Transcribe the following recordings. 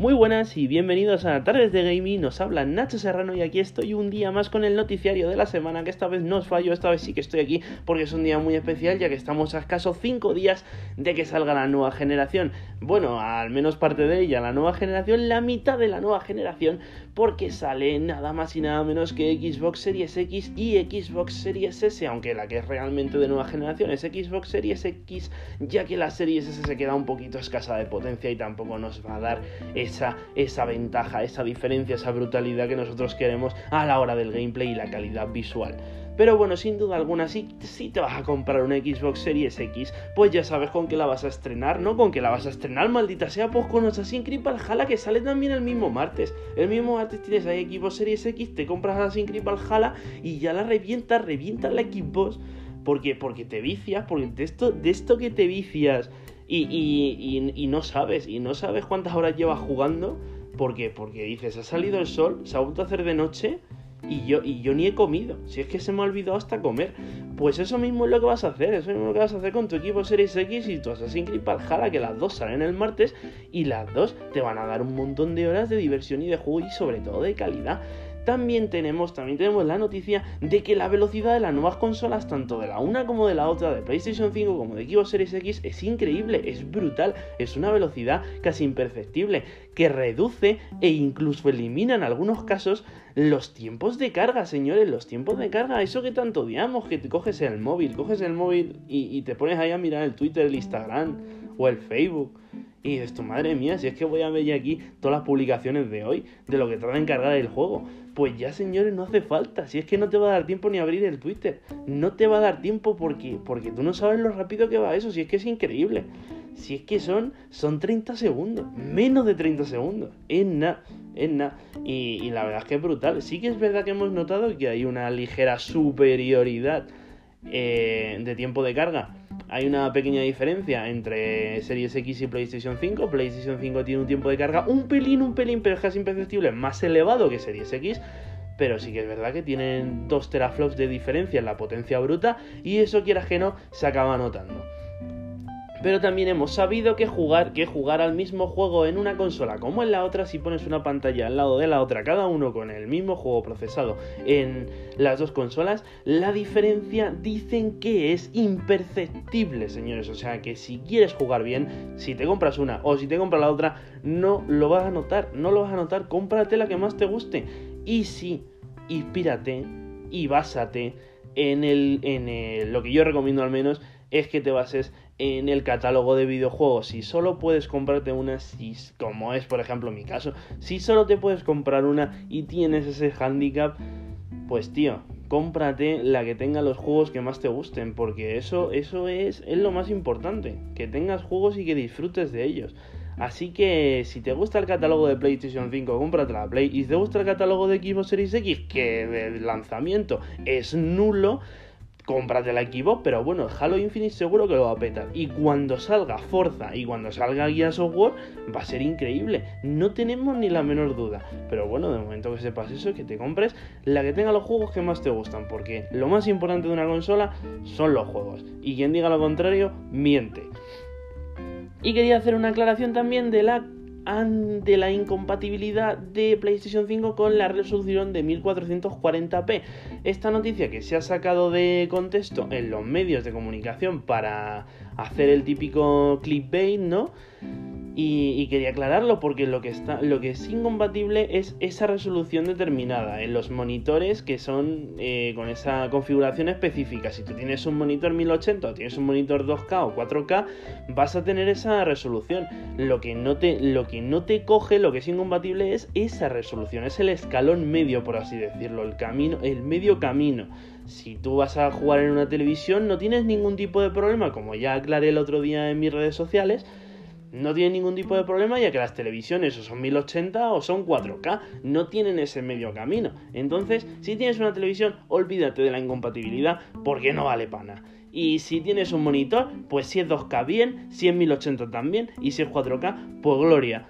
Muy buenas y bienvenidos a Tardes de Gaming, nos habla Nacho Serrano y aquí estoy un día más con el noticiario de la semana, que esta vez no os fallo, esta vez sí que estoy aquí porque es un día muy especial ya que estamos a escaso 5 días de que salga la nueva generación. Bueno, al menos parte de ella, la nueva generación, la mitad de la nueva generación, porque sale nada más y nada menos que Xbox Series X y Xbox Series S, aunque la que es realmente de nueva generación es Xbox Series X, ya que la Series S se queda un poquito escasa de potencia y tampoco nos va a dar esa, esa ventaja, esa diferencia, esa brutalidad que nosotros queremos a la hora del gameplay y la calidad visual. Pero bueno, sin duda alguna, si, si te vas a comprar una Xbox Series X, pues ya sabes con qué la vas a estrenar, ¿no? Con qué la vas a estrenar, maldita sea, pues con Assassin's Creed Valhalla, que sale también el mismo martes. El mismo martes tienes ahí Xbox Series X, te compras Assassin's Creed Valhalla y ya la revientas, revientas la Xbox. Porque, porque te vicias, porque de esto, de esto que te vicias y, y, y, no sabes, y no sabes cuántas horas llevas jugando, porque, porque dices, ha salido el sol, se ha vuelto a hacer de noche y yo, y yo ni he comido. Si es que se me ha olvidado hasta comer. Pues eso mismo es lo que vas a hacer. Eso mismo es lo que vas a hacer con tu equipo Series X y tu Assassin's Creed Valhalla, que las dos salen el martes y las dos te van a dar un montón de horas de diversión y de juego y sobre todo de calidad también tenemos, también tenemos la noticia de que la velocidad de las nuevas consolas, tanto de la una como de la otra, de PlayStation 5 como de Xbox Series X, es increíble, es brutal, es una velocidad casi imperceptible, que reduce e incluso elimina en algunos casos los tiempos de carga, señores, los tiempos de carga, eso que tanto odiamos, que te coges el móvil, coges el móvil y, y te pones ahí a mirar el Twitter, el Instagram o el Facebook y dices, tu madre mía, si es que voy a ver ya aquí todas las publicaciones de hoy, de lo que trata de encargar el juego. Pues ya, señores, no hace falta. Si es que no te va a dar tiempo ni abrir el Twitter. No te va a dar tiempo porque, porque tú no sabes lo rápido que va eso. Si es que es increíble. Si es que son, son 30 segundos. Menos de 30 segundos. Es nada. Es nada. Y, y la verdad es que es brutal. Sí que es verdad que hemos notado que hay una ligera superioridad eh, de tiempo de carga hay una pequeña diferencia entre Series X y PlayStation 5. PlayStation 5 tiene un tiempo de carga un pelín, un pelín, pero es casi imperceptible, más elevado que Series X. Pero sí que es verdad que tienen 2 teraflops de diferencia en la potencia bruta y eso quieras que no se acaba notando. Pero también hemos sabido que jugar, que jugar al mismo juego en una consola como en la otra, si pones una pantalla al lado de la otra, cada uno con el mismo juego procesado en las dos consolas, la diferencia dicen que es imperceptible, señores. O sea que si quieres jugar bien, si te compras una o si te compras la otra, no lo vas a notar, no lo vas a notar, cómprate la que más te guste. Y sí, inspírate y básate en el, en lo que yo recomiendo al menos, es que te bases en el catálogo de videojuegos. Si solo puedes comprarte una, si, como es por ejemplo mi caso, si solo te puedes comprar una y tienes ese handicap, pues tío, cómprate la que tenga los juegos que más te gusten, porque eso, eso es, es lo más importante, que tengas juegos y que disfrutes de ellos. Así que si te gusta el catálogo de PlayStation 5, cómprate la Play. Y si te gusta el catálogo de Xbox Series X, que de lanzamiento es nulo, cómprate la Xbox, pero bueno, Halo Infinite seguro que lo va a petar. Y cuando salga Forza y cuando salga Guía Software, va a ser increíble. No tenemos ni la menor duda. Pero bueno, de momento que sepas eso, que te compres la que tenga los juegos que más te gustan. Porque lo más importante de una consola son los juegos. Y quien diga lo contrario, miente. Y quería hacer una aclaración también de la ante la incompatibilidad de PlayStation 5 con la resolución de 1440p. Esta noticia que se ha sacado de contexto en los medios de comunicación para hacer el típico clickbait, ¿no? Y, quería aclararlo porque lo que, está, lo que es incompatible es esa resolución determinada en los monitores que son eh, con esa configuración específica. Si tú tienes un monitor 1080 o tienes un monitor 2K o 4K, vas a tener esa resolución. Lo que no te, lo que no te coge, lo que es incompatible es esa resolución, es el escalón medio, por así decirlo, el camino, el medio camino. Si tú vas a jugar en una televisión, no tienes ningún tipo de problema, como ya aclaré el otro día en mis redes sociales no tiene ningún tipo de problema ya que las televisiones o son 1080 o son 4K, no tienen ese medio camino. Entonces, si tienes una televisión, olvídate de la incompatibilidad porque no vale pana. Y si tienes un monitor, pues si es 2K bien, si es 1080 también, y si es 4K, pues gloria.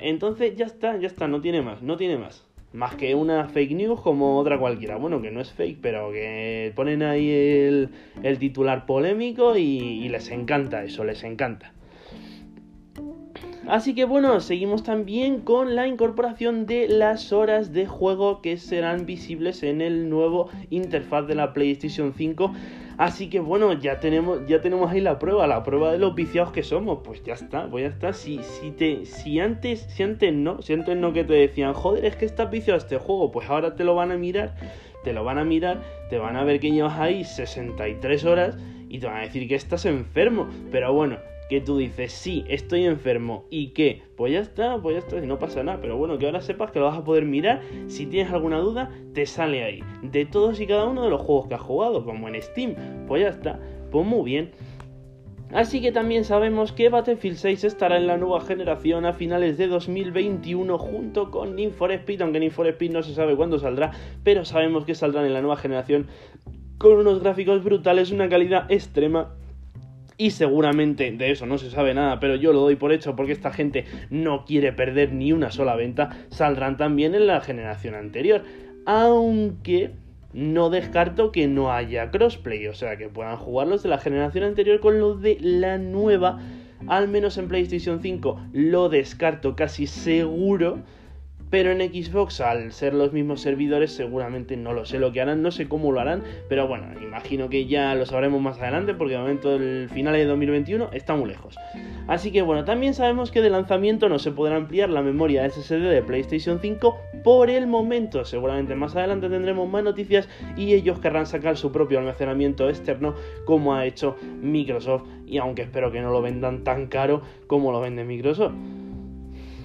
Entonces ya está, ya está, no tiene más, no tiene más. Más que una fake news como otra cualquiera. Bueno, que no es fake, pero que ponen ahí el, titular polémico y les encanta eso, les encanta. Así que bueno, seguimos también con la incorporación de las horas de juego que serán visibles en el nuevo interfaz de la PlayStation 5. Así que bueno, ya tenemos, ya tenemos ahí la prueba, la prueba de los viciados que somos. Pues ya está, pues ya está. Si, si, te, si antes, si antes no, si antes no que te decían, joder, es que estás viciado a este juego, pues ahora te lo van a mirar, te lo van a mirar, te van a ver que llevas ahí 63 horas y te van a decir que estás enfermo. Pero bueno, que tú dices, sí, estoy enfermo y que, pues ya está, pues ya está, y no pasa nada, pero bueno, que ahora sepas que lo vas a poder mirar, si tienes alguna duda, te sale ahí, de todos y cada uno de los juegos que has jugado, como en Steam, pues ya está, pues muy bien. Así que también sabemos que Battlefield 6 estará en la nueva generación a finales de 2021 junto con Need for Speed, aunque Need for Speed no se sabe cuándo saldrá, pero sabemos que saldrán en la nueva generación con unos gráficos brutales, una calidad extrema y seguramente de eso no se sabe nada, pero yo lo doy por hecho porque esta gente no quiere perder ni una sola venta, saldrán también en la generación anterior. Aunque no descarto que no haya crossplay, o sea, que puedan jugar los de la generación anterior con los de la nueva. Al menos en PlayStation 5 lo descarto casi seguro pero en Xbox, al ser los mismos servidores, seguramente no lo sé lo que harán, no sé cómo lo harán, pero bueno, imagino que ya lo sabremos más adelante, porque de momento el final de 2021 está muy lejos. Así que bueno, también sabemos que de lanzamiento no se podrá ampliar la memoria SSD de PlayStation 5 por el momento. Seguramente más adelante tendremos más noticias y ellos querrán sacar su propio almacenamiento externo como ha hecho Microsoft. Y aunque espero que no lo vendan tan caro como lo vende Microsoft.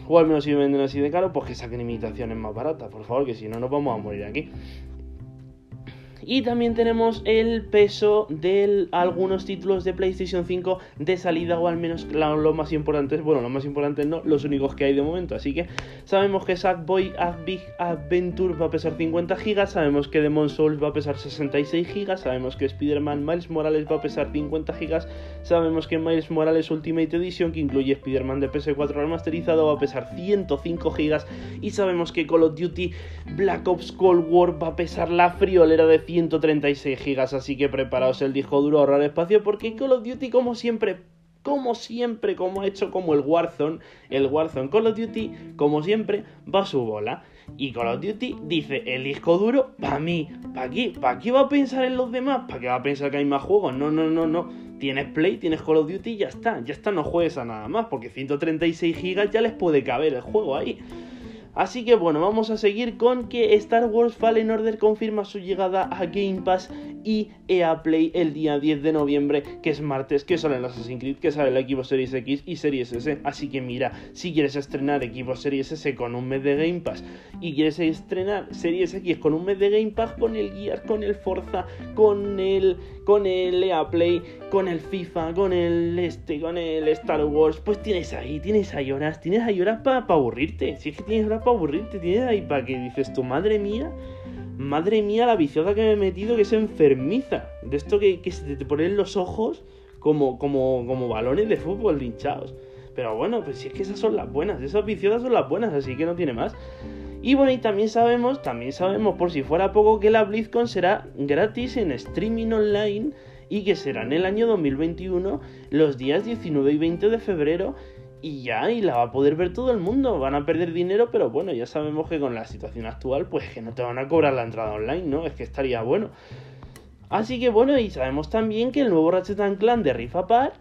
O al menos si venden así de caro, pues que saquen imitaciones más baratas, por favor, que si no nos vamos a morir aquí. Y también tenemos el peso de algunos títulos de PlayStation 5 de salida, o al menos los más importantes, bueno, los más importantes no, los únicos que hay de momento. Así que sabemos que Sackboy Big Adventure va a pesar 50 GB, sabemos que Demon Souls va a pesar 66 GB, sabemos que Spider-Man Miles Morales va a pesar 50 GB, sabemos que Miles Morales Ultimate Edition, que incluye Spider-Man de PS4 remasterizado, va a pesar 105 GB, y sabemos que Call of Duty Black Ops Cold War va a pesar la friolera de 100 136 gigas, así que preparaos el disco duro ahorrar espacio porque Call of Duty como siempre como siempre, como ha hecho como el Warzone, el Warzone Call of Duty, como siempre, va a su bola. Y Call of Duty dice, el disco duro, para mí, ¿para qué? ¿Para qué va a pensar en los demás? ¿Para qué va a pensar que hay más juegos? No, no, no, no. Tienes Play, tienes Call of Duty ya está. Ya está, no juegues a nada más, porque 136 gigas ya les puede caber el juego ahí. Así que bueno, vamos a seguir con que Star Wars Fallen Order confirma su llegada a Game Pass y EA Play el día 10 de noviembre, que es martes, que sale el Assassin's Creed, que sale el equipo Series X y Series S. Así que mira, si quieres estrenar equipo Series S con un mes de Game Pass y quieres estrenar Series X con un mes de Game Pass, con el Gears, con el Forza, con el, con el EA Play, con el FIFA, con el este, con el Star Wars, pues tienes ahí, tienes ahí horas, tienes ahí horas para aburrirte. Si es que tienes horas para aburrirte, tienes ahí para que dices tu madre mía. Madre mía, la viciosa que me he metido que se enfermiza. De esto que, se te ponen los ojos como, como, como balones de fútbol hinchados. Pero bueno, pues si es que esas son las buenas, esas viciosas son las buenas, así que no tiene más. Y bueno, y también sabemos, también sabemos por si fuera poco que la BlizzCon será gratis en streaming online y que será en el año 2021 los días 19 y 20 de febrero y ya, y la va a poder ver todo el mundo. Van a perder dinero, pero bueno, ya sabemos que con la situación actual, pues que no te van a cobrar la entrada online, ¿no? Es que estaría bueno. Así que bueno, y sabemos también que el nuevo Ratchet Clan de Rift Apart,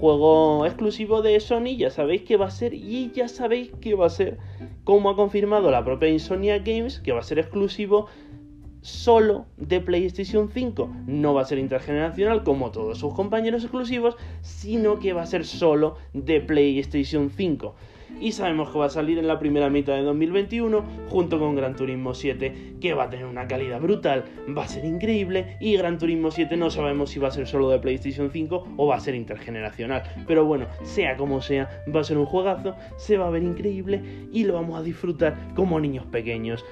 juego exclusivo de Sony, ya sabéis que va a ser, y ya sabéis que va a ser, como ha confirmado la propia Insomnia Games, que va a ser exclusivo solo de PlayStation 5. No va a ser intergeneracional como todos sus compañeros exclusivos, sino que va a ser solo de PlayStation 5. Y sabemos que va a salir en la primera mitad de 2021 junto con Gran Turismo 7, que va a tener una calidad brutal, va a ser increíble y Gran Turismo 7 no sabemos si va a ser solo de PlayStation 5 o va a ser intergeneracional. Pero bueno, sea como sea, va a ser un juegazo, se va a ver increíble y lo vamos a disfrutar como niños pequeños.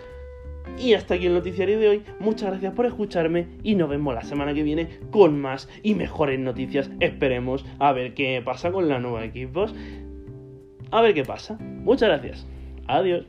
Y hasta aquí el noticiario de hoy. Muchas gracias por escucharme y nos vemos la semana que viene con más y mejores noticias. Esperemos a ver qué pasa con la nueva Xbox. A ver qué pasa. Muchas gracias. Adiós.